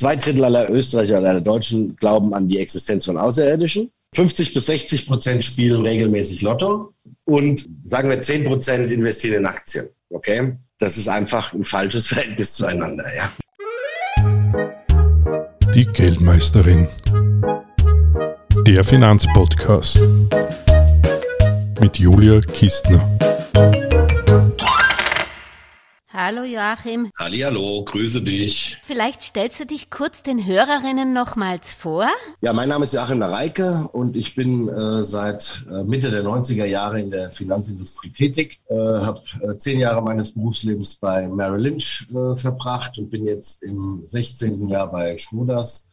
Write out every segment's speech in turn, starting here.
zwei Drittel aller Österreicher oder aller Deutschen glauben an die Existenz von Außerirdischen. 50 bis 60 Prozent spielen regelmäßig Lotto und sagen wir 10 Prozent investieren in Aktien. Okay? Das ist einfach ein falsches Verhältnis zueinander, ja. Die Geldmeisterin. Der Finanzpodcast mit Julia Kistner. Hallo Joachim. Hallo, grüße dich. Vielleicht stellst du dich kurz den Hörerinnen nochmals vor? Ja, mein Name ist Joachim Nareike und ich bin äh, seit äh, Mitte der 90er Jahre in der Finanzindustrie tätig. Äh, habe äh, zehn Jahre meines Berufslebens bei Merrill Lynch äh, verbracht und bin jetzt im 16. Jahr bei Schmuders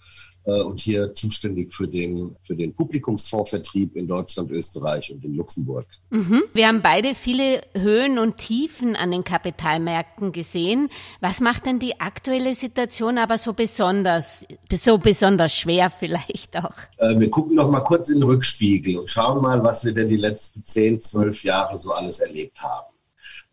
und hier zuständig für den, für den Publikumsfondsvertrieb in Deutschland, Österreich und in Luxemburg. Mhm. Wir haben beide viele Höhen und Tiefen an den Kapitalmärkten gesehen. Was macht denn die aktuelle Situation aber so besonders, so besonders schwer vielleicht auch? Äh, wir gucken noch mal kurz in den Rückspiegel und schauen mal, was wir denn die letzten 10, 12 Jahre so alles erlebt haben.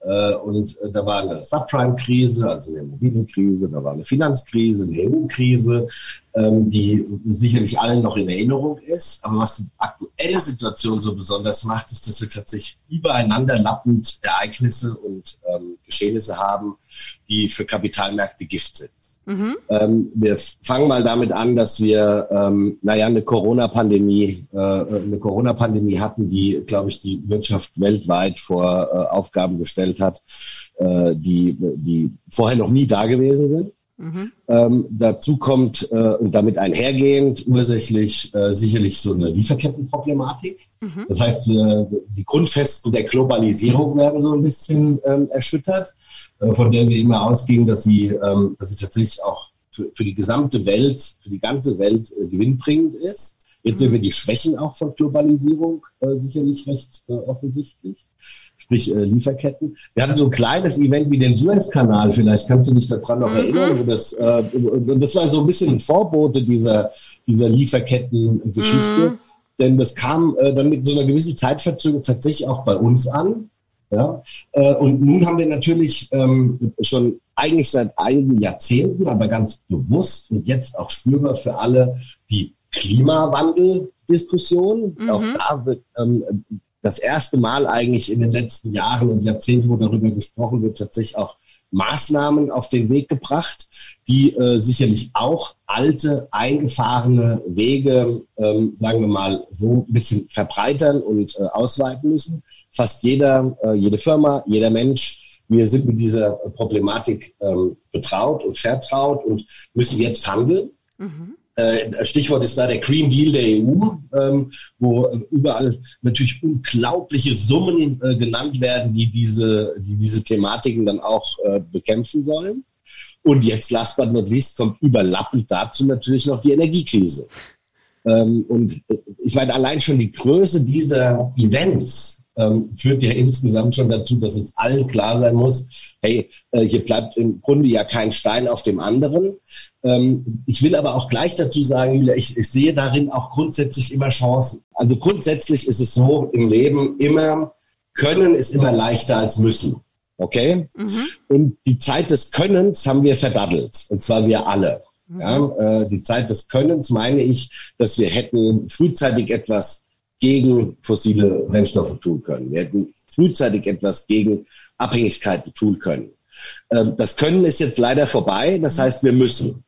Äh, und äh, da war eine Subprime-Krise, also eine Immobilienkrise, da war eine Finanzkrise, eine EU-Krise, ähm, die sicherlich allen noch in Erinnerung ist. Aber was die aktuelle Situation so besonders macht, ist, dass wir tatsächlich übereinander lappend Ereignisse und ähm, Geschehnisse haben, die für Kapitalmärkte Gift sind. Mhm. Ähm, wir fangen mal damit an, dass wir, ähm, naja, eine Corona-Pandemie, äh, eine Corona-Pandemie hatten, die, glaube ich, die Wirtschaft weltweit vor äh, Aufgaben gestellt hat, äh, die, die vorher noch nie da gewesen sind. Mhm. Ähm, dazu kommt äh, und damit einhergehend ursächlich äh, sicherlich so eine Lieferkettenproblematik. Mhm. Das heißt, wir, die Grundfesten der Globalisierung werden so ein bisschen ähm, erschüttert, äh, von der wir immer ausgingen, dass sie, ähm, dass sie tatsächlich auch für, für die gesamte Welt, für die ganze Welt äh, gewinnbringend ist. Jetzt sehen wir die Schwächen auch von Globalisierung äh, sicherlich recht äh, offensichtlich sprich äh, Lieferketten. Wir hatten so ein kleines Event wie den Suezkanal, vielleicht kannst du dich daran noch mhm. erinnern. Wo das, äh, das war so ein bisschen ein Vorbote dieser, dieser Lieferketten-Geschichte. Mhm. Denn das kam äh, dann mit so einer gewissen Zeitverzögerung tatsächlich auch bei uns an. Ja? Äh, und nun haben wir natürlich ähm, schon eigentlich seit einigen Jahrzehnten, aber ganz bewusst und jetzt auch spürbar für alle die Klimawandel-Diskussion. Mhm. Auch da wird ähm, das erste Mal eigentlich in den letzten Jahren und Jahrzehnten, wo darüber gesprochen wird, tatsächlich auch Maßnahmen auf den Weg gebracht, die äh, sicherlich auch alte, eingefahrene Wege, ähm, sagen wir mal, so ein bisschen verbreitern und äh, ausweiten müssen. Fast jeder, äh, jede Firma, jeder Mensch, wir sind mit dieser Problematik ähm, betraut und vertraut und müssen jetzt handeln. Mhm. Äh, Stichwort ist da der Green Deal der EU, ähm, wo überall natürlich unglaubliche Summen äh, genannt werden, die diese, die diese Thematiken dann auch äh, bekämpfen sollen. Und jetzt, last but not least, kommt überlappend dazu natürlich noch die Energiekrise. Ähm, und ich meine, allein schon die Größe dieser Events ähm, führt ja insgesamt schon dazu, dass uns allen klar sein muss, hey, äh, hier bleibt im Grunde ja kein Stein auf dem anderen. Ähm, ich will aber auch gleich dazu sagen, Julia, ich, ich sehe darin auch grundsätzlich immer Chancen. Also grundsätzlich ist es so im Leben immer, können ist immer leichter als müssen. Okay? Mhm. Und die Zeit des Könnens haben wir verdaddelt. Und zwar wir alle. Mhm. Ja, äh, die Zeit des Könnens meine ich, dass wir hätten frühzeitig etwas gegen fossile Brennstoffe tun können. Wir hätten frühzeitig etwas gegen Abhängigkeiten tun können. Ähm, das Können ist jetzt leider vorbei. Das heißt, wir müssen.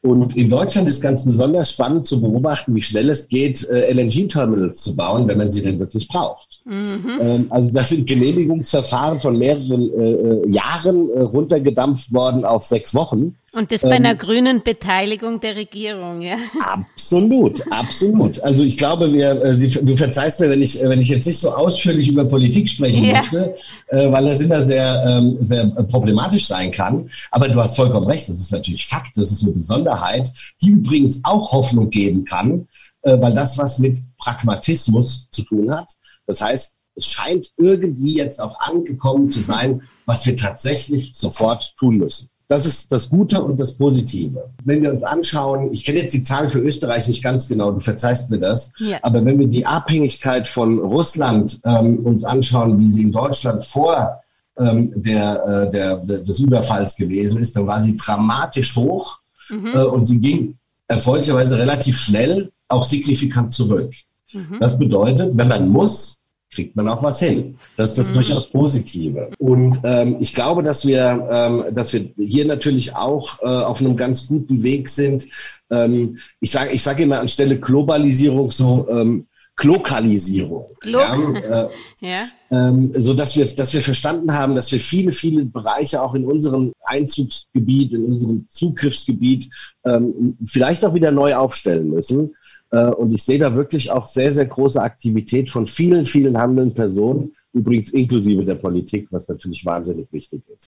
Und in Deutschland ist ganz besonders spannend zu beobachten, wie schnell es geht, äh, LNG-Terminals zu bauen, wenn man sie denn wirklich braucht. Mhm. Ähm, also das sind Genehmigungsverfahren von mehreren äh, äh, Jahren runtergedampft worden auf sechs Wochen. Und das bei einer ähm, grünen Beteiligung der Regierung, ja? Absolut, absolut. Also ich glaube, wir, äh, du verzeihst mir, wenn ich, wenn ich jetzt nicht so ausführlich über Politik sprechen ja. möchte, äh, weil das immer sehr, ähm, sehr problematisch sein kann. Aber du hast vollkommen recht, das ist natürlich Fakt, das ist eine Besonderheit, die übrigens auch Hoffnung geben kann, äh, weil das was mit Pragmatismus zu tun hat. Das heißt, es scheint irgendwie jetzt auch angekommen zu sein, was wir tatsächlich sofort tun müssen. Das ist das Gute und das Positive. Wenn wir uns anschauen, ich kenne jetzt die Zahlen für Österreich nicht ganz genau, du verzeihst mir das, ja. aber wenn wir die Abhängigkeit von Russland ähm, uns anschauen, wie sie in Deutschland vor ähm, der, äh, der, des Überfalls gewesen ist, dann war sie dramatisch hoch. mhm. äh, und sie ging erfreulicherweise relativ schnell auch signifikant zurück. Mhm. Das bedeutet, wenn man muss, kriegt man auch was hin. Das ist das mhm. durchaus Positive. Und ähm, ich glaube, dass wir, ähm, dass wir hier natürlich auch äh, auf einem ganz guten Weg sind. Ähm, ich sage ich sage immer anstelle Globalisierung so ähm, Lokalisierung. Lo ja, äh, ja. Ähm, so dass wir, dass wir verstanden haben, dass wir viele, viele Bereiche auch in unserem Einzugsgebiet, in unserem Zugriffsgebiet ähm, vielleicht auch wieder neu aufstellen müssen. Äh, und ich sehe da wirklich auch sehr, sehr große Aktivität von vielen, vielen handelnden Personen, übrigens inklusive der Politik, was natürlich wahnsinnig wichtig ist.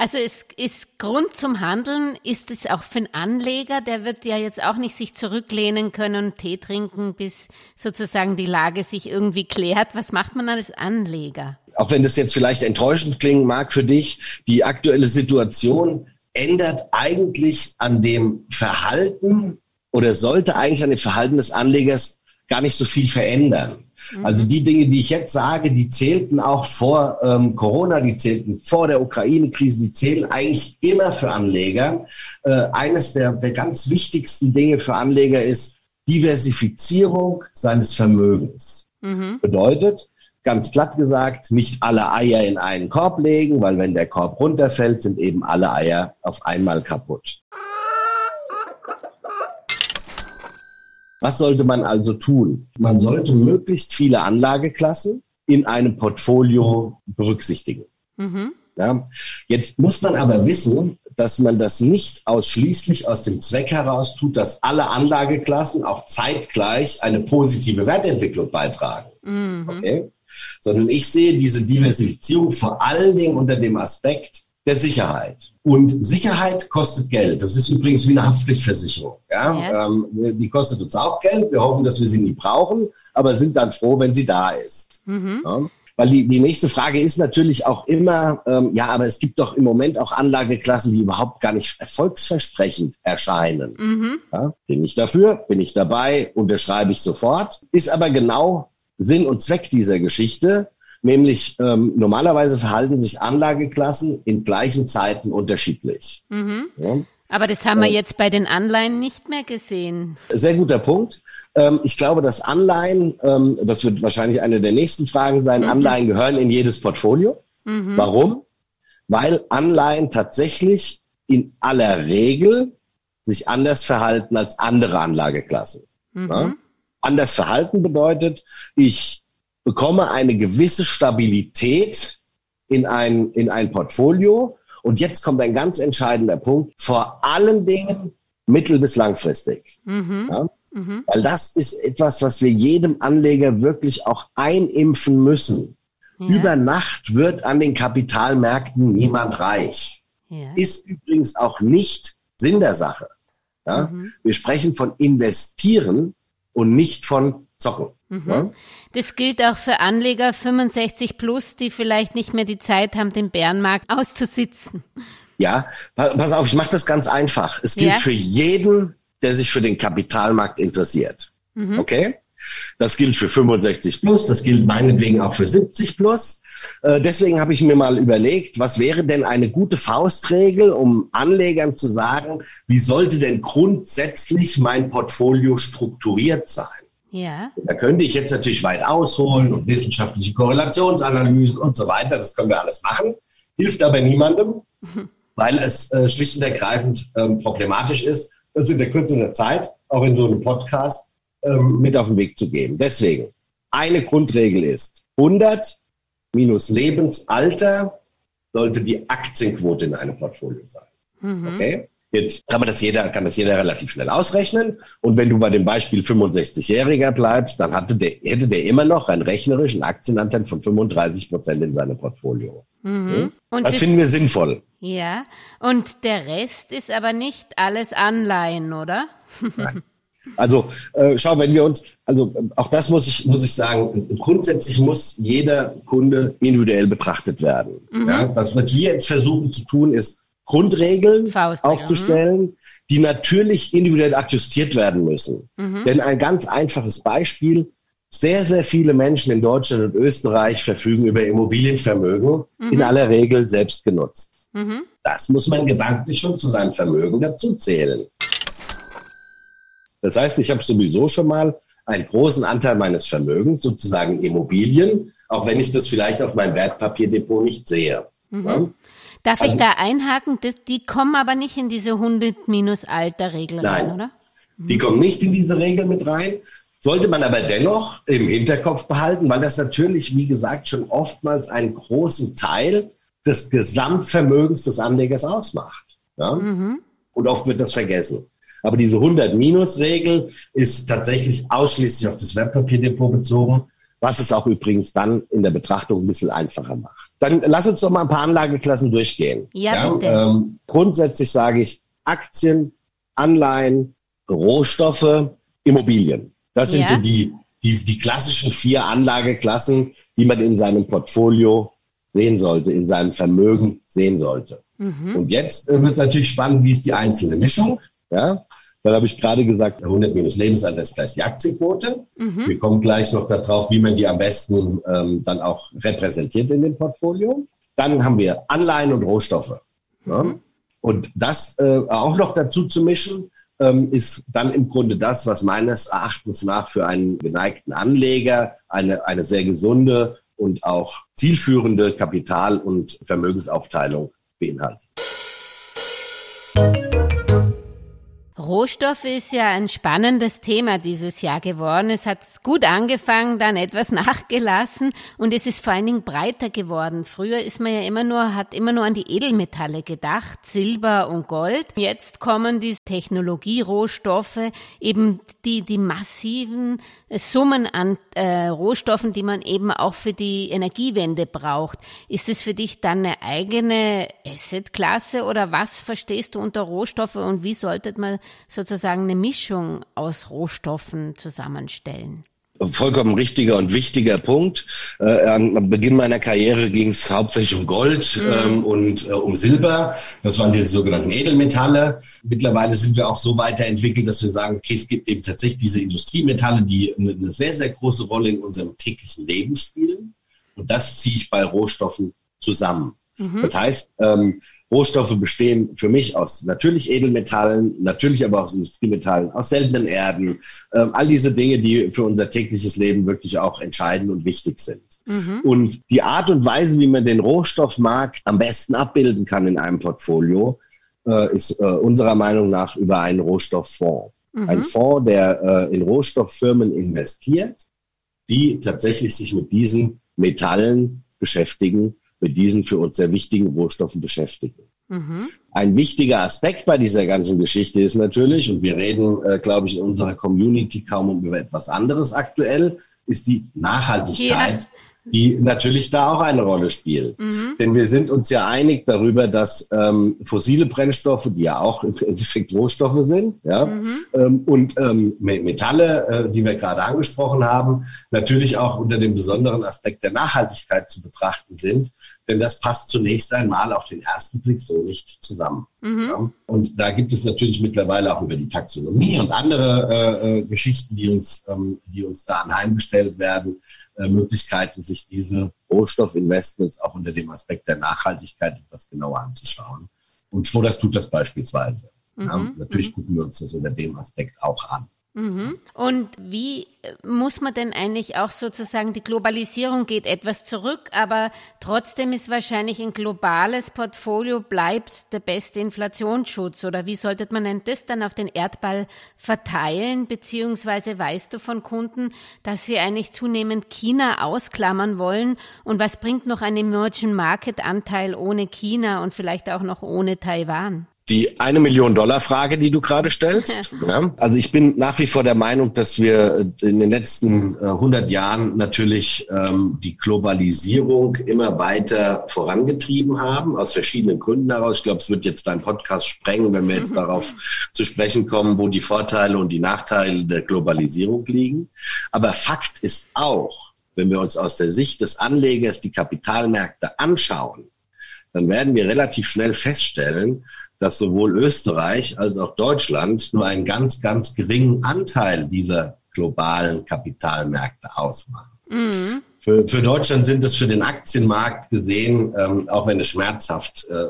Also es ist Grund zum Handeln, ist es auch für einen Anleger, der wird ja jetzt auch nicht sich zurücklehnen können und Tee trinken, bis sozusagen die Lage sich irgendwie klärt. Was macht man als Anleger? Auch wenn das jetzt vielleicht enttäuschend klingen mag für dich, die aktuelle Situation ändert eigentlich an dem Verhalten oder sollte eigentlich an dem Verhalten des Anlegers gar nicht so viel verändern. Mhm. Also die Dinge, die ich jetzt sage, die zählten auch vor ähm, Corona, die zählten vor der Ukraine-Krise, die zählen eigentlich immer für Anleger. Äh, eines der, der ganz wichtigsten Dinge für Anleger ist Diversifizierung seines Vermögens. Mhm. Bedeutet, ganz glatt gesagt, nicht alle Eier in einen Korb legen, weil wenn der Korb runterfällt, sind eben alle Eier auf einmal kaputt. Was sollte man also tun? Man sollte möglichst viele Anlageklassen in einem Portfolio berücksichtigen. Mhm. Ja. Jetzt muss man aber wissen, dass man das nicht ausschließlich aus dem Zweck heraus tut, dass alle Anlageklassen auch zeitgleich eine positive Wertentwicklung beitragen. Mhm. Okay? Sondern ich sehe diese Diversifizierung vor allen Dingen unter dem Aspekt, der Sicherheit. Und Sicherheit kostet Geld. Das ist übrigens wie eine Haftpflichtversicherung. Ja? ja. Ähm, die kostet uns auch Geld. Wir hoffen, dass wir sie nie brauchen, aber sind dann froh, wenn sie da ist. Mhm. Ja? Weil die, die nächste Frage ist natürlich auch immer, ähm, ja, aber es gibt doch im Moment auch Anlageklassen, die überhaupt gar nicht erfolgsversprechend erscheinen. Mhm. Ja? Bin ich dafür, bin ich dabei, unterschreibe ich sofort. Ist aber genau Sinn und Zweck dieser Geschichte, Nämlich ähm, normalerweise verhalten sich Anlageklassen in gleichen Zeiten unterschiedlich. Mhm. Ja. Aber das haben wir jetzt bei den Anleihen nicht mehr gesehen. Sehr guter Punkt. Ähm, ich glaube, dass Anleihen, ähm, das wird wahrscheinlich eine der nächsten Fragen sein, mhm. Anleihen gehören in jedes Portfolio. Mhm. Warum? Weil Anleihen tatsächlich in aller Regel sich anders verhalten als andere Anlageklassen. Mhm. Anders verhalten bedeutet, ich bekomme eine gewisse Stabilität in ein, in ein Portfolio. Und jetzt kommt ein ganz entscheidender Punkt, vor allen Dingen mittel- bis langfristig. Mhm. Ja? Mhm. Weil das ist etwas, was wir jedem Anleger wirklich auch einimpfen müssen. Ja. Über Nacht wird an den Kapitalmärkten niemand reich. Ja. Ist übrigens auch nicht Sinn der Sache. Ja? Mhm. Wir sprechen von investieren und nicht von zocken. Mhm. Ja? Das gilt auch für Anleger 65 plus, die vielleicht nicht mehr die Zeit haben, den Bärenmarkt auszusitzen. Ja, pass auf, ich mache das ganz einfach. Es gilt ja? für jeden, der sich für den Kapitalmarkt interessiert. Mhm. Okay? Das gilt für 65 plus, das gilt meinetwegen auch für 70 plus. Äh, deswegen habe ich mir mal überlegt, was wäre denn eine gute Faustregel, um Anlegern zu sagen, wie sollte denn grundsätzlich mein Portfolio strukturiert sein? Ja. Da könnte ich jetzt natürlich weit ausholen und wissenschaftliche Korrelationsanalysen und so weiter. Das können wir alles machen. Hilft aber niemandem, weil es äh, schlicht und ergreifend ähm, problematisch ist, das in der Kürze der Zeit, auch in so einem Podcast, ähm, mit auf den Weg zu geben. Deswegen, eine Grundregel ist, 100 minus Lebensalter sollte die Aktienquote in einem Portfolio sein. Mhm. Okay? Jetzt kann man das jeder, kann das jeder relativ schnell ausrechnen. Und wenn du bei dem Beispiel 65-Jähriger bleibst, dann hatte der, hätte der immer noch einen rechnerischen Aktienanteil von 35 Prozent in seinem Portfolio. Mhm. Hm? das, das finden wir sinnvoll. Ja. Und der Rest ist aber nicht alles Anleihen, oder? Nein. Also äh, schau, wenn wir uns, also auch das muss ich muss ich sagen, grundsätzlich muss jeder Kunde individuell betrachtet werden. Mhm. Ja, was, was wir jetzt versuchen zu tun, ist Grundregeln aufzustellen, die natürlich individuell adjustiert werden müssen. Mhm. Denn ein ganz einfaches Beispiel, Sehr, sehr viele Menschen in Deutschland und Österreich verfügen über Immobilienvermögen, Mhm. in aller Regel selbst genutzt. Das muss man gedanklich schon zu seinem Vermögen dazu zählen. Das heißt, ich habe sowieso schon mal einen großen Anteil meines Vermögens, sozusagen Immobilien, auch wenn ich das vielleicht auf meinem Wertpapierdepot nicht sehe. Ja? Darf ich Also- da einhaken? Das, die kommen aber nicht in diese 100 minus Alter-Regel rein, Nein. oder? Die kommen nicht in diese Regel mit rein. Sollte man aber dennoch im Hinterkopf behalten, weil das natürlich, wie gesagt, schon oftmals einen großen Teil des Gesamtvermögens des Anlegers ausmacht. Ja? Und oft wird das vergessen. Aber diese 100-Minus-Regel ist tatsächlich ausschließlich auf das Wertpapierdepot bezogen, was es auch übrigens dann in der Betrachtung ein bisschen einfacher macht. Dann lass uns doch mal ein paar Anlageklassen durchgehen. Ja, bitte. Ähm, grundsätzlich sage ich Aktien, Anleihen, Rohstoffe, Immobilien. Das sind Ja. so die, die, die klassischen vier Anlageklassen, die man in seinem Portfolio sehen sollte, in seinem Vermögen sehen sollte. Und jetzt äh, wird natürlich spannend, wie ist die einzelne Mischung. Ja, dann habe ich gerade gesagt, 100 minus Lebensalter ist gleich die Aktienquote. Wir kommen gleich noch darauf, wie man die am besten ähm, dann auch repräsentiert in dem Portfolio. Dann haben wir Anleihen und Rohstoffe. Ja? Und das äh, auch noch dazu zu mischen, ähm, ist dann im Grunde das, was meines Erachtens nach für einen geneigten Anleger eine, eine sehr gesunde und auch zielführende Kapital- und Vermögensaufteilung beinhaltet. Rohstoffe ist ja ein spannendes Thema dieses Jahr geworden. Es hat gut angefangen, dann etwas nachgelassen und es ist vor allen Dingen breiter geworden. Früher ist man ja immer nur, hat immer nur an die Edelmetalle gedacht, Silber und Gold. Jetzt kommen die Technologierohstoffe, eben die, die massiven Summen an äh, Rohstoffen, die man eben auch für die Energiewende braucht. Ist es für dich dann eine eigene Assetklasse oder was verstehst du unter Rohstoffe und wie sollte man sozusagen eine Mischung aus Rohstoffen zusammenstellen? Vollkommen richtiger und wichtiger Punkt. Äh, am Beginn meiner Karriere ging es hauptsächlich um Gold ähm, und äh, um Silber. Das waren die sogenannten Edelmetalle. Mittlerweile sind wir auch so weiterentwickelt, dass wir sagen, okay, es gibt eben tatsächlich diese Industriemetalle, die eine, eine sehr, sehr große Rolle in unserem täglichen Leben spielen. Und das ziehe ich bei Rohstoffen zusammen. Das heißt, ähm, Rohstoffe bestehen für mich aus natürlich Edelmetallen, natürlich aber auch aus Industriemetallen, aus seltenen Erden, ähm, all diese Dinge, die für unser tägliches Leben wirklich auch entscheidend und wichtig sind. Und die Art und Weise, wie man den Rohstoffmarkt am besten abbilden kann in einem Portfolio, äh, ist äh, unserer Meinung nach über einen Rohstofffonds. Ein Fonds, der äh, in Rohstofffirmen investiert, die tatsächlich sich mit diesen Metallen beschäftigen, mit diesen für uns sehr wichtigen Rohstoffen beschäftigen. Ein wichtiger Aspekt bei dieser ganzen Geschichte ist natürlich, und wir reden, äh, glaube ich, in unserer Community kaum um über etwas anderes aktuell, ist die Nachhaltigkeit. Die natürlich da auch eine Rolle spielt. Denn wir sind uns ja einig darüber, dass ähm, fossile Brennstoffe, die ja auch im Endeffekt Rohstoffe sind, ja, ähm, und ähm, Me- Metalle, äh, die wir gerade angesprochen haben, natürlich auch unter dem besonderen Aspekt der Nachhaltigkeit zu betrachten sind. Denn das passt zunächst einmal auf den ersten Blick so nicht zusammen. Ja? Und da gibt es natürlich mittlerweile auch über die Taxonomie und andere äh, äh, Geschichten, die uns, ähm, die uns da anheimgestellt werden, Möglichkeiten, sich diese Rohstoffinvestments auch unter dem Aspekt der Nachhaltigkeit etwas genauer anzuschauen. Und Schroders tut das beispielsweise. Ja, natürlich gucken wir uns das unter dem Aspekt auch an. Und wie äh, muss man denn eigentlich auch sozusagen, die Globalisierung geht etwas zurück, aber trotzdem ist wahrscheinlich ein globales Portfolio bleibt der beste Inflationsschutz. Oder wie sollte man denn das dann auf den Erdball verteilen? Beziehungsweise weißt du von Kunden, dass sie eigentlich zunehmend China ausklammern wollen? Und was bringt noch ein Emerging Market Anteil ohne China und vielleicht auch noch ohne Taiwan? Die eine Million Dollar Frage, die du gerade stellst. Ja. Also ich bin nach wie vor der Meinung, dass wir in den letzten äh, 100 Jahren natürlich ähm, die Globalisierung immer weiter vorangetrieben haben, aus verschiedenen Gründen heraus. Ich glaube, es wird jetzt dein Podcast sprengen, wenn wir jetzt darauf zu sprechen kommen, wo die Vorteile und die Nachteile der Globalisierung liegen. Aber Fakt ist auch, wenn wir uns aus der Sicht des Anlegers die Kapitalmärkte anschauen, dann werden wir relativ schnell feststellen, dass sowohl Österreich als auch Deutschland nur einen ganz, ganz geringen Anteil dieser globalen Kapitalmärkte ausmachen. Mhm. Für, für Deutschland sind es für den Aktienmarkt gesehen, ähm, auch wenn es schmerzhaft äh,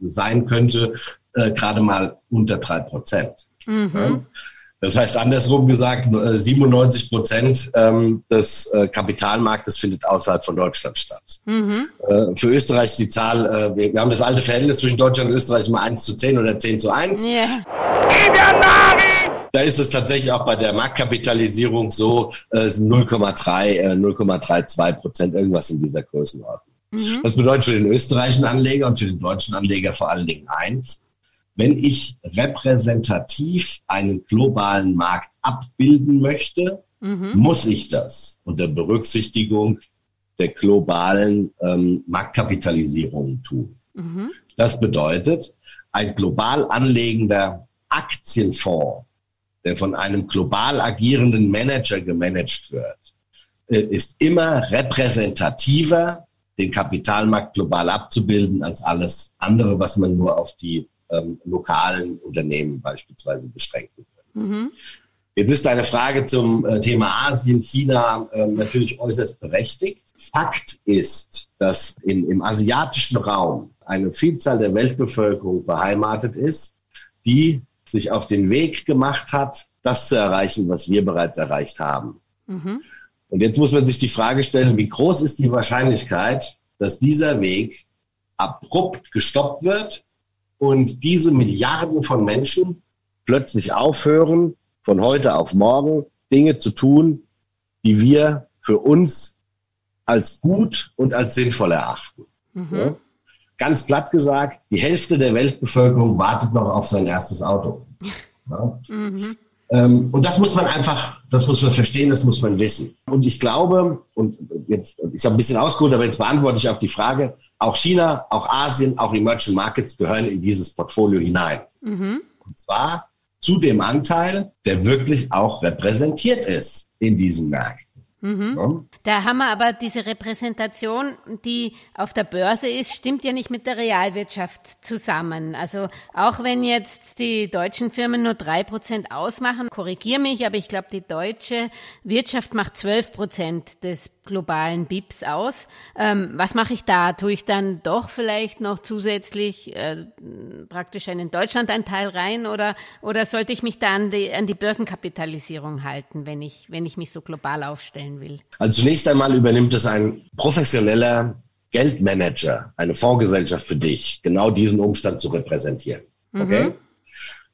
sein könnte, äh, gerade mal unter drei Prozent. Mhm. Ja? Das heißt, andersrum gesagt, 97 äh, Prozent ähm, des äh, Kapitalmarktes findet außerhalb von Deutschland statt. Mhm. Äh, für Österreich ist die Zahl, wir, haben das alte Verhältnis zwischen Deutschland und Österreich mal 1 zu 10 oder 10 zu 1. Yeah. Da ist es tatsächlich auch bei der Marktkapitalisierung so, äh, 0,3, äh, 0,32 Prozent, irgendwas in dieser Größenordnung. Mhm. Das bedeutet für den österreichischen Anleger und für den deutschen Anleger vor allen Dingen eins. Wenn ich repräsentativ einen globalen Markt abbilden möchte, mhm. muss ich das unter Berücksichtigung der globalen ähm, Marktkapitalisierung tun. Mhm. Das bedeutet, ein global anlegender Aktienfonds der von einem global agierenden Manager gemanagt wird, äh, ist immer repräsentativer, den Kapitalmarkt global abzubilden, als alles andere, was man nur auf die ähm, lokalen Unternehmen beispielsweise beschränken kann. Mhm. Jetzt ist deine Frage zum äh, Thema Asien, China äh, natürlich äußerst berechtigt. Fakt ist, dass in, im asiatischen Raum eine Vielzahl der Weltbevölkerung beheimatet ist, die sich auf den Weg gemacht hat, das zu erreichen, was wir bereits erreicht haben. Mhm. Und jetzt muss man sich die Frage stellen, wie groß ist die Wahrscheinlichkeit, dass dieser Weg abrupt gestoppt wird und diese Milliarden von Menschen plötzlich aufhören, von heute auf morgen Dinge zu tun, die wir für uns als gut und als sinnvoll erachten. Mhm. Ja? ganz platt gesagt, die Hälfte der Weltbevölkerung wartet noch auf sein erstes Auto. Ja? Mhm. Ähm, und das muss man einfach, das muss man verstehen, das muss man wissen. Und ich glaube, und jetzt, ich habe ein bisschen ausgeholt, aber jetzt beantworte ich auf die Frage, auch China, auch Asien, auch Emerging Markets gehören in dieses Portfolio hinein. Mhm. Und zwar zu dem Anteil, der wirklich auch repräsentiert ist in diesen Märkten. Mhm. Da haben wir aber diese Repräsentation, die auf der Börse ist, stimmt ja nicht mit der Realwirtschaft zusammen. Also auch wenn jetzt die deutschen Firmen nur drei Prozent ausmachen, korrigiere mich, aber ich glaube, die deutsche Wirtschaft macht zwölf Prozent des globalen BIPs aus. Ähm, was mache ich da? Tue ich dann doch vielleicht noch zusätzlich äh, praktisch einen Deutschlandanteil rein oder, oder sollte ich mich da an die, an die Börsenkapitalisierung halten, wenn ich, wenn ich mich so global aufstellen will? Also zunächst einmal übernimmt es ein professioneller Geldmanager, eine Fondsgesellschaft für dich, genau diesen Umstand zu repräsentieren. Okay? Mhm.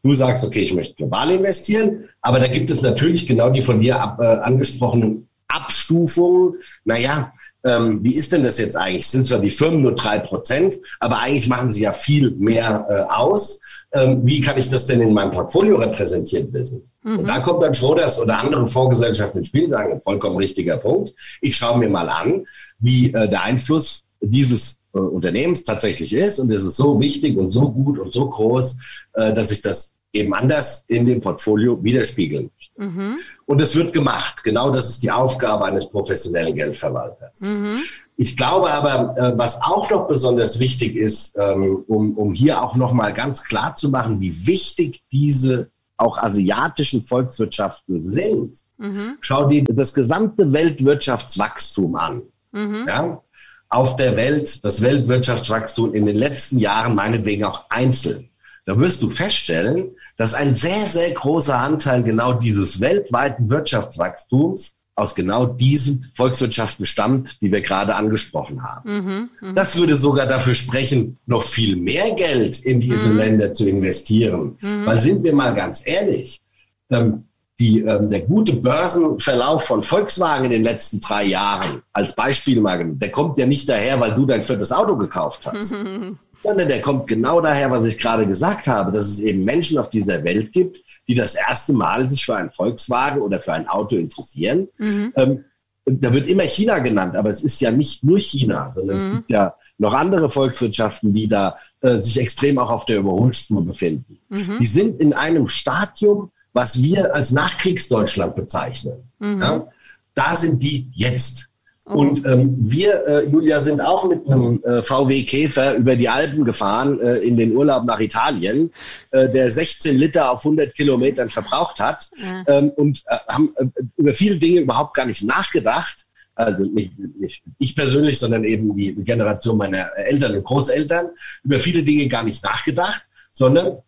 Du sagst, okay, ich möchte global investieren, aber da gibt es natürlich genau die von dir ab, äh, angesprochenen Abstufungen. Naja, ähm, wie ist denn das jetzt eigentlich? Sind zwar die Firmen nur drei Prozent, aber eigentlich machen sie ja viel mehr äh, aus. Ähm, wie kann ich das denn in meinem Portfolio repräsentiert wissen? Mhm. Und da kommt dann Schroders oder andere Fondsgesellschaften ins Spiel, sagen, ein vollkommen richtiger Punkt. Ich schaue mir mal an, wie äh, der Einfluss dieses äh, Unternehmens tatsächlich ist. Und es ist so wichtig und so gut und so groß, äh, dass ich das eben anders in dem Portfolio widerspiegeln Mhm. Und es wird gemacht. Genau das ist die Aufgabe eines professionellen Geldverwalters. Mhm. Ich glaube aber, äh, was auch noch besonders wichtig ist, ähm, um, um hier auch noch mal ganz klar zu machen, wie wichtig diese auch asiatischen Volkswirtschaften sind. Mhm. Schau dir das gesamte Weltwirtschaftswachstum an. Mhm. Ja? Auf der Welt, das Weltwirtschaftswachstum in den letzten Jahren meinetwegen auch einzeln da wirst du feststellen, dass ein sehr, sehr großer Anteil genau dieses weltweiten Wirtschaftswachstums aus genau diesen Volkswirtschaften stammt, die wir gerade angesprochen haben. Mhm, mh. Das würde sogar dafür sprechen, noch viel mehr Geld in diese mhm. Länder zu investieren. Mhm. Weil sind wir mal ganz ehrlich, ähm, die, ähm, der gute Börsenverlauf von Volkswagen in den letzten drei Jahren, als Beispiel mal, der kommt ja nicht daher, weil du dein viertes Auto gekauft hast. sondern der kommt genau daher, was ich gerade gesagt habe, dass es eben Menschen auf dieser Welt gibt, die das erste Mal sich für ein Volkswagen oder für ein Auto interessieren. Mhm. Ähm, da wird immer China genannt, aber es ist ja nicht nur China, sondern mhm. es gibt ja noch andere Volkswirtschaften, die da äh, sich extrem auch auf der Überholspur befinden. Mhm. Die sind in einem Stadium, was wir als Nachkriegsdeutschland bezeichnen. Mhm. Ja? Da sind die jetzt. Oh. Und ähm, wir, äh, Julia, sind auch mit einem äh, VW Käfer über die Alpen gefahren äh, in den Urlaub nach Italien, äh, der 16 Liter auf 100 Kilometern verbraucht hat ja. ähm, und äh, haben äh, über viele Dinge überhaupt gar nicht nachgedacht. Also nicht, nicht ich persönlich, sondern eben die Generation meiner Eltern und Großeltern über viele Dinge gar nicht nachgedacht, sondern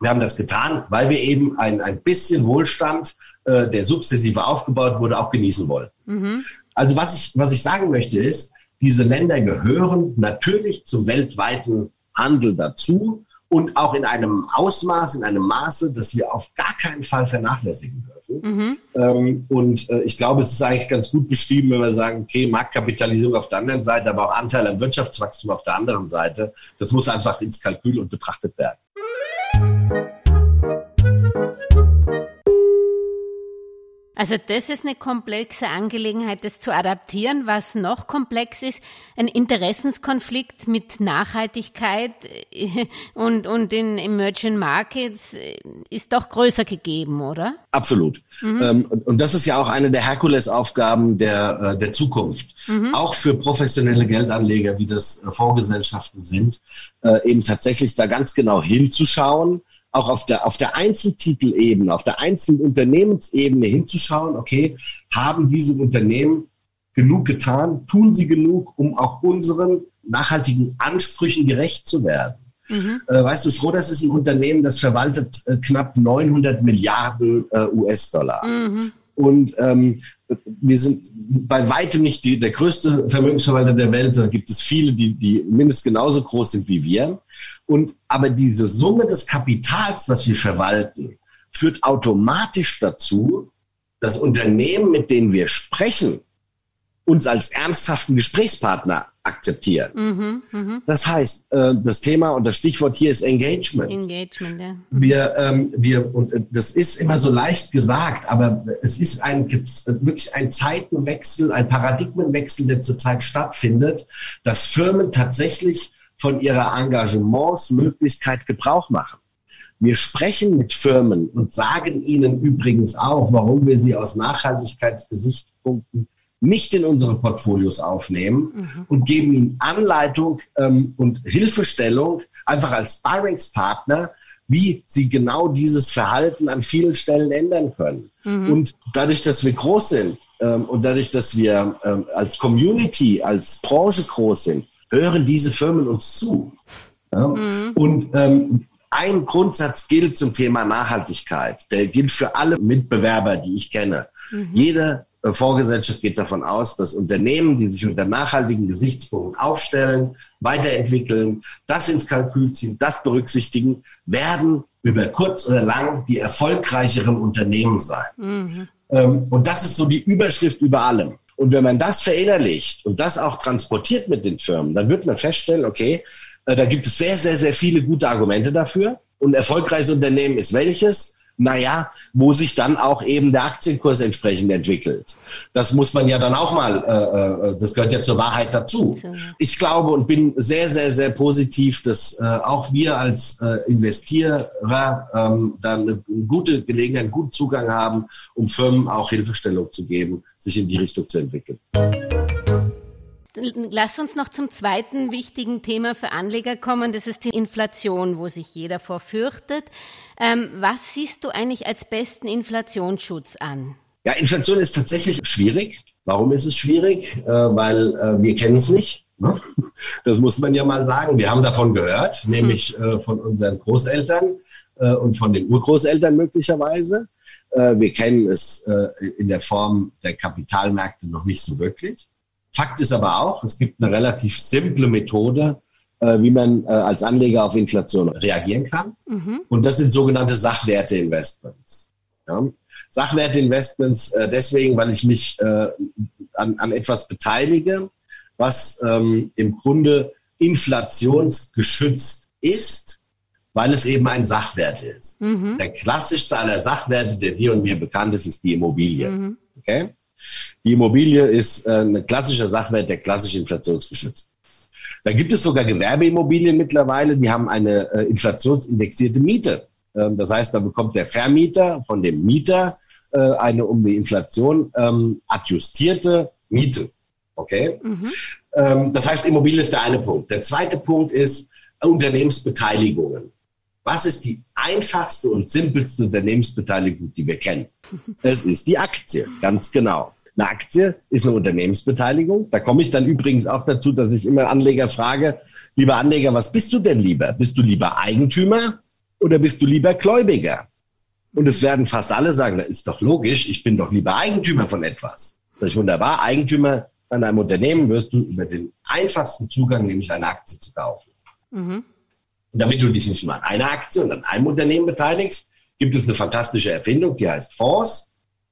wir haben das getan, weil wir eben ein, ein bisschen Wohlstand, äh, der sukzessive aufgebaut wurde, auch genießen wollen. Mhm. Also was ich, was ich sagen möchte ist, diese Länder gehören natürlich zum weltweiten Handel dazu und auch in einem Ausmaß, in einem Maße, das wir auf gar keinen Fall vernachlässigen dürfen. Mhm. Ähm, und äh, ich glaube, es ist eigentlich ganz gut beschrieben, wenn wir sagen, okay, Marktkapitalisierung auf der anderen Seite, aber auch Anteil am Wirtschaftswachstum auf der anderen Seite, das muss einfach ins Kalkül und betrachtet werden. Also das ist eine komplexe Angelegenheit, das zu adaptieren. Was noch komplex ist, ein Interessenskonflikt mit Nachhaltigkeit äh, und, und in Emerging Markets äh, ist doch größer gegeben, oder? Absolut. Mhm. Ähm, und das ist ja auch eine der Herkulesaufgaben der, äh, der Zukunft. Mhm. Auch für professionelle Geldanleger, wie das Fondsgesellschaften sind, eben tatsächlich da ganz genau hinzuschauen, auch auf der, auf der Einzeltitelebene, auf der einzelnen Unternehmensebene hinzuschauen, okay, haben diese Unternehmen genug getan, tun sie genug, um auch unseren nachhaltigen Ansprüchen gerecht zu werden. Mhm. Äh, weißt du, Schroders ist ein Unternehmen, das verwaltet äh, knapp 900 Milliarden äh, US-Dollar. Mhm. Und ähm, wir sind bei weitem nicht die, der größte Vermögensverwalter der Welt, sondern gibt es viele, die, die mindestens genauso groß sind wie wir. Und aber diese Summe des Kapitals, was wir verwalten, führt automatisch dazu, dass Unternehmen, mit denen wir sprechen, uns als ernsthaften Gesprächspartner akzeptieren. Mhm, mh. Das heißt, äh, das Thema und das Stichwort hier ist Engagement. Engagement, ja. Wir, ähm, wir, und äh, das ist immer so leicht gesagt, aber es ist ein, wirklich ein Zeitenwechsel, ein Paradigmenwechsel, der zurzeit stattfindet, dass Firmen tatsächlich von ihrer Engagementsmöglichkeit Gebrauch machen. Wir sprechen mit Firmen und sagen ihnen übrigens auch, warum wir sie aus Nachhaltigkeitsgesichtspunkten nicht in unsere Portfolios aufnehmen mhm. und geben ihnen Anleitung ähm, und Hilfestellung einfach als Sparringspartner, wie sie genau dieses Verhalten an vielen Stellen ändern können. Mhm. Und dadurch, dass wir groß sind ähm, und dadurch, dass wir ähm, als Community, als Branche groß sind, hören diese Firmen uns zu. Ja? Mhm. Und ähm, ein Grundsatz gilt zum Thema Nachhaltigkeit. Der gilt für alle Mitbewerber, die ich kenne. Mhm. Jede äh, Fondsgesellschaft geht davon aus, dass Unternehmen, die sich unter nachhaltigen Gesichtspunkten aufstellen, weiterentwickeln, das ins Kalkül ziehen, das berücksichtigen, werden über kurz oder lang die erfolgreicheren Unternehmen sein. Mhm. Ähm, und das ist so die Überschrift über allem. Und wenn man das verinnerlicht und das auch transportiert mit den Firmen, dann wird man feststellen, okay, äh, da gibt es sehr, sehr, sehr viele gute Argumente dafür. Und ein erfolgreiches Unternehmen ist welches? naja, wo sich dann auch eben der Aktienkurs entsprechend entwickelt. Das muss man ja dann auch mal, äh, äh, das gehört ja zur Wahrheit dazu. Ich glaube und bin sehr, sehr, sehr positiv, dass äh, auch wir als äh, Investierer ähm, dann eine gute Gelegenheit, einen guten Zugang haben, um Firmen auch Hilfestellung zu geben, sich in die Richtung zu entwickeln. Lass uns noch zum zweiten wichtigen Thema für Anleger kommen. Das ist die Inflation, wo sich jeder vorfürchtet. Ähm, was siehst du eigentlich als besten Inflationsschutz an? Ja, Inflation ist tatsächlich schwierig. Warum ist es schwierig? Äh, weil äh, wir kennen es nicht. Ne? Das muss man ja mal sagen. Wir haben davon gehört, nämlich hm. äh, von unseren Großeltern äh, und von den Urgroßeltern möglicherweise. Äh, wir kennen es äh, in der Form der Kapitalmärkte noch nicht so wirklich. Fakt ist aber auch, es gibt eine relativ simple Methode, äh, wie man als Anleger auf Inflation reagieren kann. Mhm. Und das sind sogenannte Sachwerte-Investments. Ja? Sachwerte-Investments deswegen, weil ich mich an, an etwas beteilige, was ähm, im Grunde inflationsgeschützt ist, weil es eben ein Sachwert ist. Mhm. Der klassischste aller Sachwerte, der dir und mir bekannt ist, ist die Immobilie. Mhm. Okay? Die Immobilie ist äh, ein klassischer Sachwert, der klassisch inflationsgeschützt. Da gibt es sogar Gewerbeimmobilien mittlerweile, die haben eine äh, inflationsindexierte Miete. Ähm, das heißt, da bekommt der Vermieter von dem Mieter äh, eine um die Inflation ähm, adjustierte Miete. Okay? Mhm. Ähm, das heißt, Immobilie ist der eine Punkt. Der zweite Punkt ist Unternehmensbeteiligungen. Was ist die einfachste und simpelste Unternehmensbeteiligung, die wir kennen? Es ist die Aktie, ganz genau. Eine Aktie ist eine Unternehmensbeteiligung. Da komme ich dann übrigens auch dazu, dass ich immer Anleger frage, lieber Anleger, was bist du denn lieber? Bist du lieber Eigentümer oder bist du lieber Gläubiger? Und es werden fast alle sagen, das ist doch logisch, ich bin doch lieber Eigentümer von etwas. Das ist wunderbar. Eigentümer an einem Unternehmen wirst du über den einfachsten Zugang, nämlich eine Aktie zu kaufen. Mhm. Damit du dich nicht nur an einer Aktie und an einem Unternehmen beteiligst, gibt es eine fantastische Erfindung, die heißt Fonds.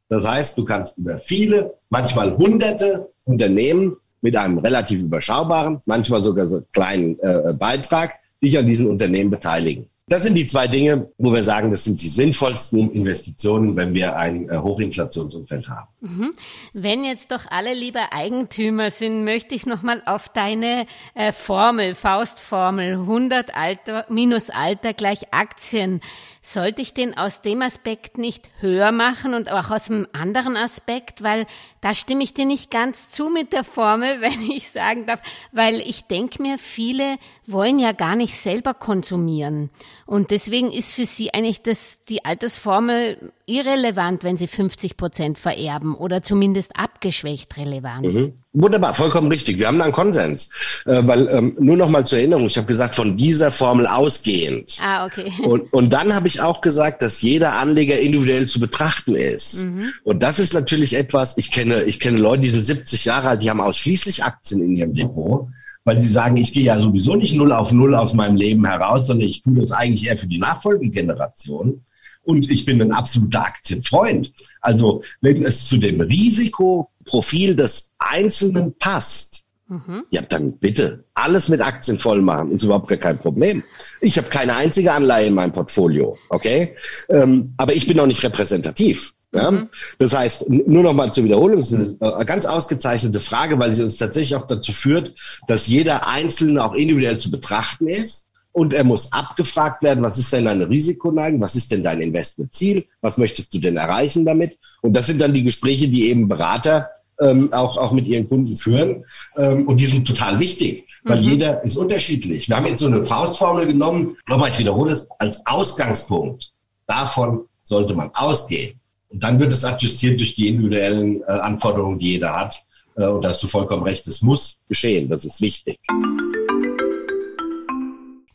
Das heißt, du kannst über viele, manchmal hunderte Unternehmen mit einem relativ überschaubaren, manchmal sogar so kleinen äh, Beitrag dich an diesen Unternehmen beteiligen. Das sind die zwei Dinge, wo wir sagen, das sind die sinnvollsten Investitionen, wenn wir ein äh, Hochinflationsumfeld haben. Mhm. Wenn jetzt doch alle lieber Eigentümer sind, möchte ich nochmal auf deine äh, Formel, Faustformel, 100 Alter minus Alter gleich Aktien. Sollte ich den aus dem Aspekt nicht höher machen und auch aus einem anderen Aspekt, weil da stimme ich dir nicht ganz zu mit der Formel, wenn ich sagen darf, weil ich denke mir, viele wollen ja gar nicht selber konsumieren. Und deswegen ist für sie eigentlich das, die Altersformel irrelevant, wenn sie 50 Prozent vererben oder zumindest abgeschwächt relevant. Mhm. Wunderbar, vollkommen richtig. Wir haben da einen Konsens. Äh, weil ähm, nur noch mal zur Erinnerung, ich habe gesagt, von dieser Formel ausgehend. Ah, okay. Und, und dann habe ich auch gesagt, dass jeder Anleger individuell zu betrachten ist. Mhm. Und das ist natürlich etwas, ich kenne, ich kenne Leute, die sind 70 Jahre alt, die haben ausschließlich Aktien in ihrem Depot weil sie sagen, ich gehe ja sowieso nicht null auf null aus meinem Leben heraus, sondern ich tue das eigentlich eher für die Nachfolgegeneration. Und ich bin ein absoluter Aktienfreund. Also wenn es zu dem Risikoprofil des Einzelnen passt, mhm. ja dann bitte alles mit Aktien voll machen, ist überhaupt gar kein Problem. Ich habe keine einzige Anleihe in meinem Portfolio, okay? Ähm, aber ich bin auch nicht repräsentativ. Ja? Mhm. Das heißt, nur noch mal zur Wiederholung, das ist eine ganz ausgezeichnete Frage, weil sie uns tatsächlich auch dazu führt, dass jeder Einzelne auch individuell zu betrachten ist und er muss abgefragt werden, was ist denn deine Risikoneigung, was ist denn dein Investmentziel, was möchtest du denn erreichen damit? Und das sind dann die Gespräche, die eben Berater ähm, auch, auch mit ihren Kunden führen. Ähm, und die sind total wichtig, weil mhm. jeder ist unterschiedlich. Wir haben jetzt so eine Faustformel genommen, nochmal, ich wiederhole es, als Ausgangspunkt. Davon sollte man ausgehen. Und dann wird es adjustiert durch die individuellen äh, Anforderungen, die jeder hat. Äh, und da hast du vollkommen recht, es muss geschehen, das ist wichtig.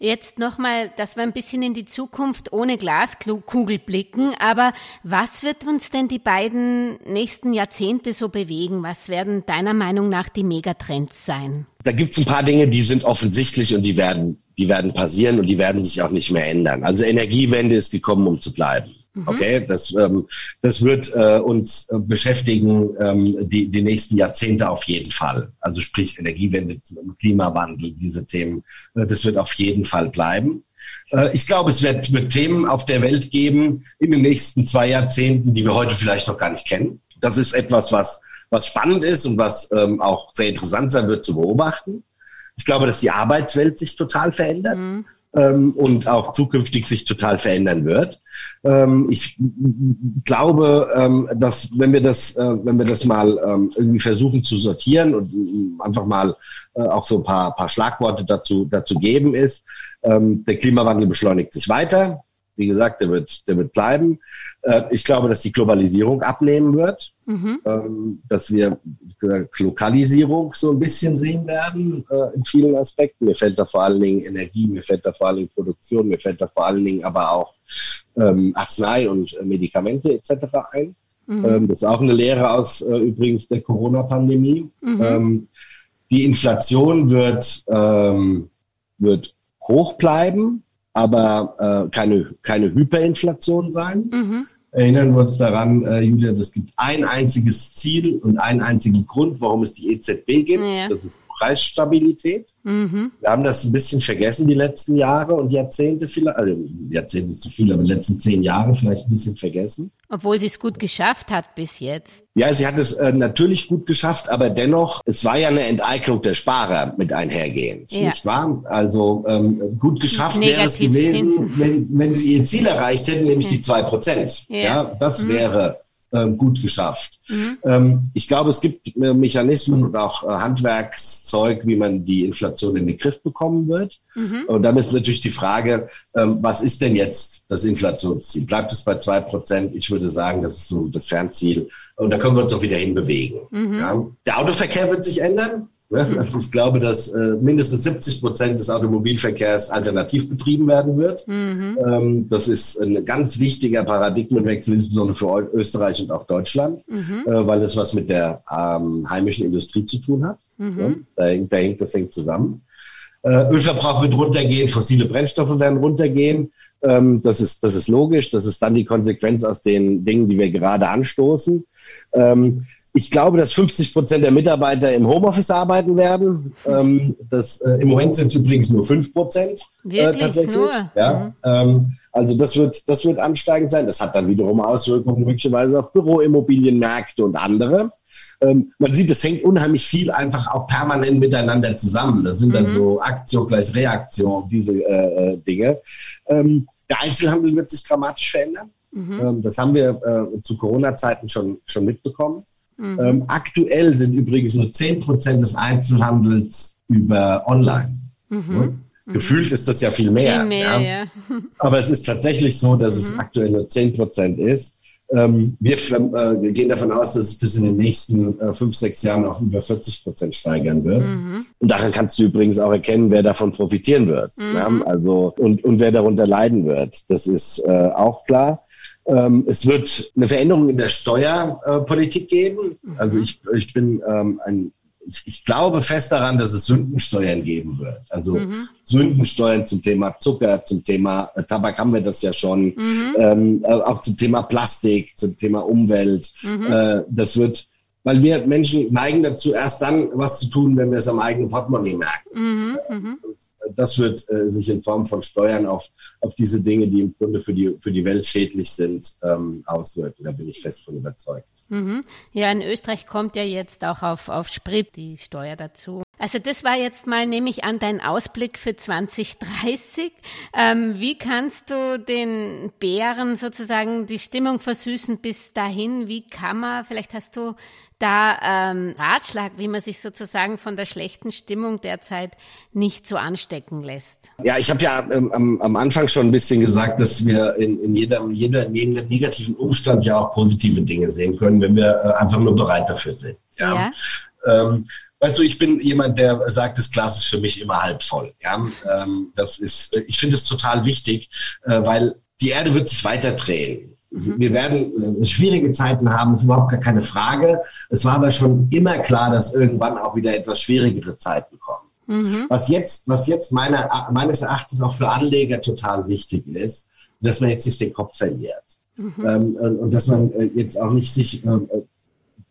Jetzt nochmal, dass wir ein bisschen in die Zukunft ohne Glaskugel blicken. Aber was wird uns denn die beiden nächsten Jahrzehnte so bewegen? Was werden deiner Meinung nach die Megatrends sein? Da gibt es ein paar Dinge, die sind offensichtlich und die werden, die werden passieren und die werden sich auch nicht mehr ändern. Also Energiewende ist gekommen, um zu bleiben. Mhm. Okay, das, ähm, das wird äh, uns äh, beschäftigen ähm, die, die nächsten Jahrzehnte auf jeden Fall. Also sprich Energiewende, Klimawandel, diese Themen, äh, das wird auf jeden Fall bleiben. Äh, ich glaube, es wird, wird Themen auf der Welt geben in den nächsten zwei Jahrzehnten, die wir heute vielleicht noch gar nicht kennen. Das ist etwas, was, was spannend ist und was ähm, auch sehr interessant sein wird zu beobachten. Ich glaube, dass die Arbeitswelt sich total verändert. Mhm ähm, und auch zukünftig sich total verändern wird. Ähm, ich glaube, ähm, dass wenn wir das, äh, wenn wir das mal ähm, irgendwie versuchen zu sortieren und äh, einfach mal äh, auch so ein paar, paar Schlagworte dazu, dazu geben ist, der Klimawandel beschleunigt sich weiter. Wie gesagt, der wird, der wird bleiben. Äh, ich glaube, dass die Globalisierung abnehmen wird, mhm. ähm, dass wir Lokalisierung so ein bisschen sehen werden äh, in vielen Aspekten. Mir fällt da vor allen Dingen Energie, mir fällt da vor allen Dingen Produktion, mir fällt da vor allen Dingen aber auch ähm, Arznei und äh, Medikamente etc. ein. Mhm. Ähm, das ist auch eine Lehre aus äh, übrigens der Corona-Pandemie. Mhm. Die Inflation wird, wird hoch bleiben aber keine, keine Hyperinflation sein. Erinnern wir uns daran, äh, Julia, es gibt ein einziges Ziel und einen einzigen Grund, warum es die EZB gibt. Ja. Das ist Preisstabilität. Mhm. Wir haben das ein bisschen vergessen die letzten Jahre und Jahrzehnte vielleicht, also Jahrzehnte zu viel, aber die letzten zehn Jahre vielleicht ein bisschen vergessen. Obwohl sie es gut geschafft hat bis jetzt. Ja, sie hat es äh, natürlich gut geschafft, aber dennoch, es war ja eine Enteignung der Sparer mit einhergehend, ja. nicht wahr? Also ähm, gut geschafft Negativ wäre es gewesen, wenn, wenn sie ihr Ziel erreicht hätten, nämlich ja. die zwei Prozent. Ja. ja. das mhm. wäre ähm, gut geschafft. Mhm. Ähm, ich glaube, es gibt äh, Mechanismen und auch äh, Handwerkszeug, wie man die Inflation in den Griff bekommen wird. Mhm. Und dann ist natürlich die Frage, ähm, was ist denn jetzt das Inflationsziel? Bleibt es bei zwei Prozent? Ich würde sagen, das ist so das Fernziel. Und da können wir uns auch wieder hinbewegen. Mhm. Ja. Der Autoverkehr wird sich ändern. Also ich glaube, dass äh, mindestens 70 Prozent des Automobilverkehrs alternativ betrieben werden wird. Mhm. Ähm, das ist ein ganz wichtiger Paradigmenwechsel, insbesondere für Österreich und auch Deutschland, mhm. äh, weil es was mit der ähm, heimischen Industrie zu tun hat. Mhm. Ja, da, hängt, da hängt das hängt zusammen. Äh, Ölverbrauch wird runtergehen, fossile Brennstoffe werden runtergehen. Ähm, das, ist, das ist logisch. Das ist dann die Konsequenz aus den Dingen, die wir gerade anstoßen. Ähm, ich glaube, dass 50 Prozent der Mitarbeiter im Homeoffice arbeiten werden. Ähm, das, äh, Im Moment sind es übrigens nur 5 Prozent äh, tatsächlich. Nur? Ja, mhm. ähm, also das wird, das wird ansteigend sein. Das hat dann wiederum Auswirkungen möglicherweise auf Büroimmobilienmärkte und andere. Ähm, man sieht, es hängt unheimlich viel einfach auch permanent miteinander zusammen. Das sind mhm. dann so Aktion gleich Reaktion, diese äh, äh, Dinge. Ähm, der Einzelhandel wird sich dramatisch verändern. Mhm. Ähm, das haben wir äh, zu Corona-Zeiten schon, schon mitbekommen. Mhm. Ähm, aktuell sind übrigens nur 10 Prozent des Einzelhandels über Online. Mhm. Ja? Gefühlt ist das ja viel mehr. Viel mehr ja? Ja. Aber es ist tatsächlich so, dass es mhm. aktuell nur 10 Prozent ist. Ähm, wir, äh, wir, gehen davon aus, dass es bis in den nächsten äh, fünf, sechs Jahren auf über 40 Prozent steigern wird. Mhm. Und daran kannst du übrigens auch erkennen, wer davon profitieren wird. Mhm. Ja? Also, und, und wer darunter leiden wird. Das ist äh, auch klar. Ähm, es wird eine Veränderung in der Steuerpolitik geben. Mhm. Also ich, ich bin ähm, ein ich, ich, glaube fest daran, dass es Sündensteuern geben wird. Also mhm. Sündensteuern zum Thema Zucker, zum Thema äh, Tabak haben wir das ja schon, mhm. ähm, äh, auch zum Thema Plastik, zum Thema Umwelt. Mhm. Äh, das wird, weil wir Menschen neigen dazu, erst dann was zu tun, wenn wir es am eigenen Portemonnaie merken. Das wird äh, sich in Form von Steuern auf, auf diese Dinge, die im Grunde für die, für die Welt schädlich sind, ähm, auswirken. Da bin ich fest von überzeugt. Mhm. Ja, in Österreich kommt ja jetzt auch auf, auf Sprit die Steuer dazu. Also das war jetzt mal, nehme ich an, dein Ausblick für 2030. Ähm, wie kannst du den Bären sozusagen die Stimmung versüßen bis dahin? Wie kann man, vielleicht hast du da ähm, Ratschlag, wie man sich sozusagen von der schlechten Stimmung derzeit nicht so anstecken lässt? Ja, ich habe ja ähm, am, am, Anfang schon ein bisschen gesagt, dass wir in, in jedem, jeder, in jedem negativen Umstand ja auch positive Dinge sehen können, wenn wir äh, einfach nur bereit dafür sind. Ja. ja. Ähm, Weißt du, ich bin jemand, der sagt, das Glas ist für mich immer halb voll. Ja, ähm, das ist, ich finde es total wichtig, äh, weil die Erde wird sich weiter drehen. Mhm. Wir werden äh, schwierige Zeiten haben, ist überhaupt gar keine Frage. Es war aber schon immer klar, dass irgendwann auch wieder etwas schwierigere Zeiten kommen. Mhm. Was jetzt, was jetzt meiner, meines Erachtens auch für Anleger total wichtig ist, dass man jetzt nicht den Kopf verliert. Mhm. Ähm, und, und, dass man äh, jetzt auch nicht sich äh,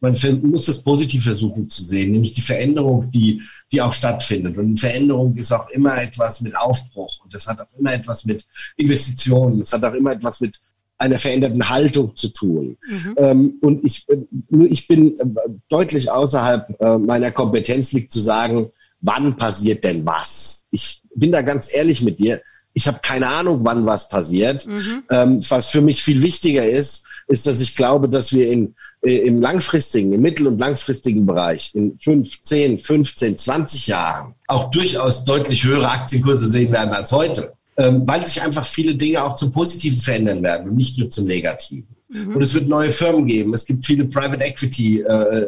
man muss das positiv versuchen zu sehen, nämlich die Veränderung, die, die auch stattfindet. Und Veränderung ist auch immer etwas mit Aufbruch und das hat auch immer etwas mit Investitionen, das hat auch immer etwas mit einer veränderten Haltung zu tun. Mhm. Ähm, und ich, äh, ich bin äh, deutlich außerhalb äh, meiner Kompetenz liegt zu sagen, wann passiert denn was? Ich bin da ganz ehrlich mit dir. Ich habe keine Ahnung, wann was passiert. Mhm. Ähm, was für mich viel wichtiger ist, ist, dass ich glaube, dass wir in im langfristigen, im mittel- und langfristigen Bereich in 5, 10, 15, 20 Jahren auch durchaus deutlich höhere Aktienkurse sehen werden als heute, ähm, weil sich einfach viele Dinge auch zum Positiven verändern werden und nicht nur zum Negativen. Mhm. Und es wird neue Firmen geben. Es gibt viele Private Equity äh,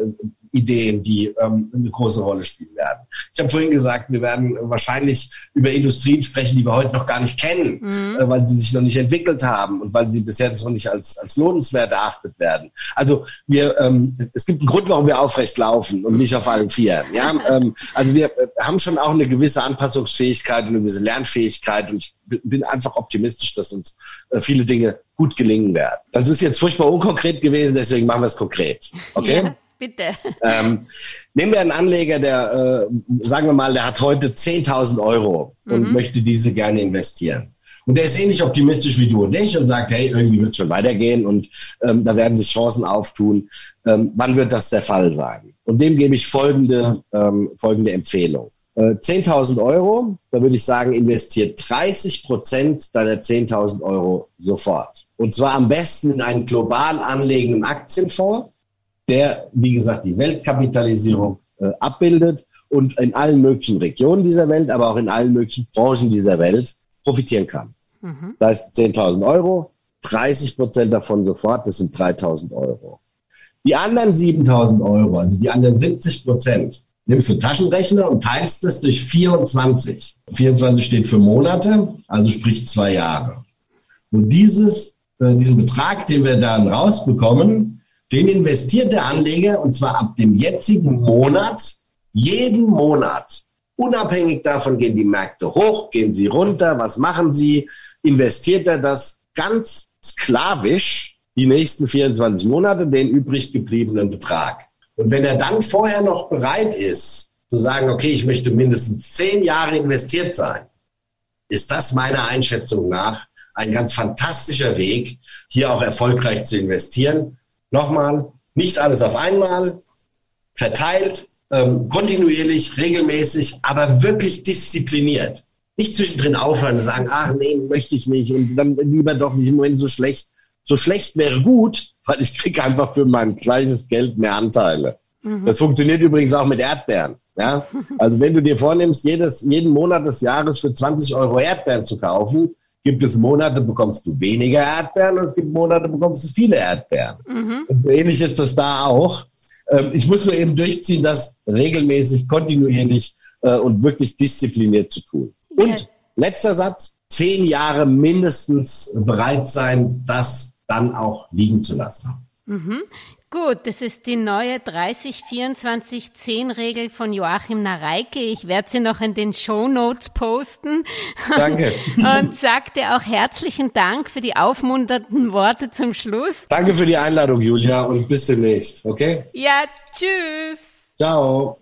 Ideen, die ähm, eine große Rolle spielen werden. Ich habe vorhin gesagt, wir werden wahrscheinlich über Industrien sprechen, die wir heute noch gar nicht kennen, mhm. äh, weil sie sich noch nicht entwickelt haben und weil sie bisher noch nicht als, als lohnenswert erachtet werden. Also wir, ähm, es gibt einen Grund, warum wir aufrecht laufen und nicht auf allen Vieren. Ja? ähm, also wir äh, haben schon auch eine gewisse Anpassungsfähigkeit und eine gewisse Lernfähigkeit und ich bin einfach optimistisch, dass uns äh, viele Dinge gut gelingen werden. Das ist jetzt furchtbar unkonkret gewesen, deswegen machen wir es konkret. Okay? Bitte. Ähm, nehmen wir einen Anleger, der, äh, sagen wir mal, der hat heute 10.000 Euro und mhm. möchte diese gerne investieren. Und der ist ähnlich optimistisch wie du und ich und sagt, hey, irgendwie wird es schon weitergehen und ähm, da werden sich Chancen auftun. Ähm, wann wird das der Fall sein? Und dem gebe ich folgende, ähm, folgende Empfehlung. äh, 10.000 Euro, da würde ich sagen, investiert 30 Prozent deiner 10.000 Euro sofort. Und zwar am besten in einen global anlegenden Aktienfonds, der, wie gesagt, die Weltkapitalisierung äh, abbildet und in allen möglichen Regionen dieser Welt, aber auch in allen möglichen Branchen dieser Welt profitieren kann. Mhm. Das heißt 10.000 Euro, 30 Prozent davon sofort, das sind 3.000 Euro. Die anderen 7.000 Euro, also die anderen 70 Prozent, nimmst du Taschenrechner und teilst das durch 24. 24 steht für Monate, also sprich zwei Jahre. Und dieses, äh, diesen Betrag, den wir dann rausbekommen, den investiert der Anleger und zwar ab dem jetzigen Monat, jeden Monat. Unabhängig davon gehen die Märkte hoch, gehen sie runter, was machen sie, investiert er das ganz sklavisch die nächsten 24 Monate, den übrig gebliebenen Betrag. Und wenn er dann vorher noch bereit ist, zu sagen, okay, ich möchte mindestens zehn Jahre investiert sein, ist das meiner Einschätzung nach ein ganz fantastischer Weg, hier auch erfolgreich zu investieren. Nochmal, nicht alles auf einmal, verteilt, ähm, kontinuierlich, regelmäßig, aber wirklich diszipliniert. Nicht zwischendrin aufhören und sagen, ach nee, möchte ich nicht und dann lieber doch nicht im Moment so schlecht. So schlecht wäre gut, weil ich kriege einfach für mein gleiches Geld mehr Anteile. Mhm. Das funktioniert übrigens auch mit Erdbeeren. Ja? Also wenn du dir vornimmst, jedes, jeden Monat des Jahres für 20 Euro Erdbeeren zu kaufen, gibt es Monate, bekommst du weniger Erdbeeren und es gibt Monate, bekommst du viele Erdbeeren. Mhm. Und ähnlich ist das da auch. Ähm, ich muss nur eben durchziehen, das regelmäßig, kontinuierlich äh, und wirklich diszipliniert zu tun. Und ja. letzter Satz, zehn Jahre mindestens bereit sein, das dann auch liegen zu lassen. Mhm. Gut, das ist die neue 30-24-10-Regel von Joachim Nareike. Ich werde sie noch in den Show Notes posten. Danke. Und sagte auch herzlichen Dank für die aufmunternden Worte zum Schluss. Danke für die Einladung, Julia, und bis demnächst, okay? Ja, tschüss. Ciao.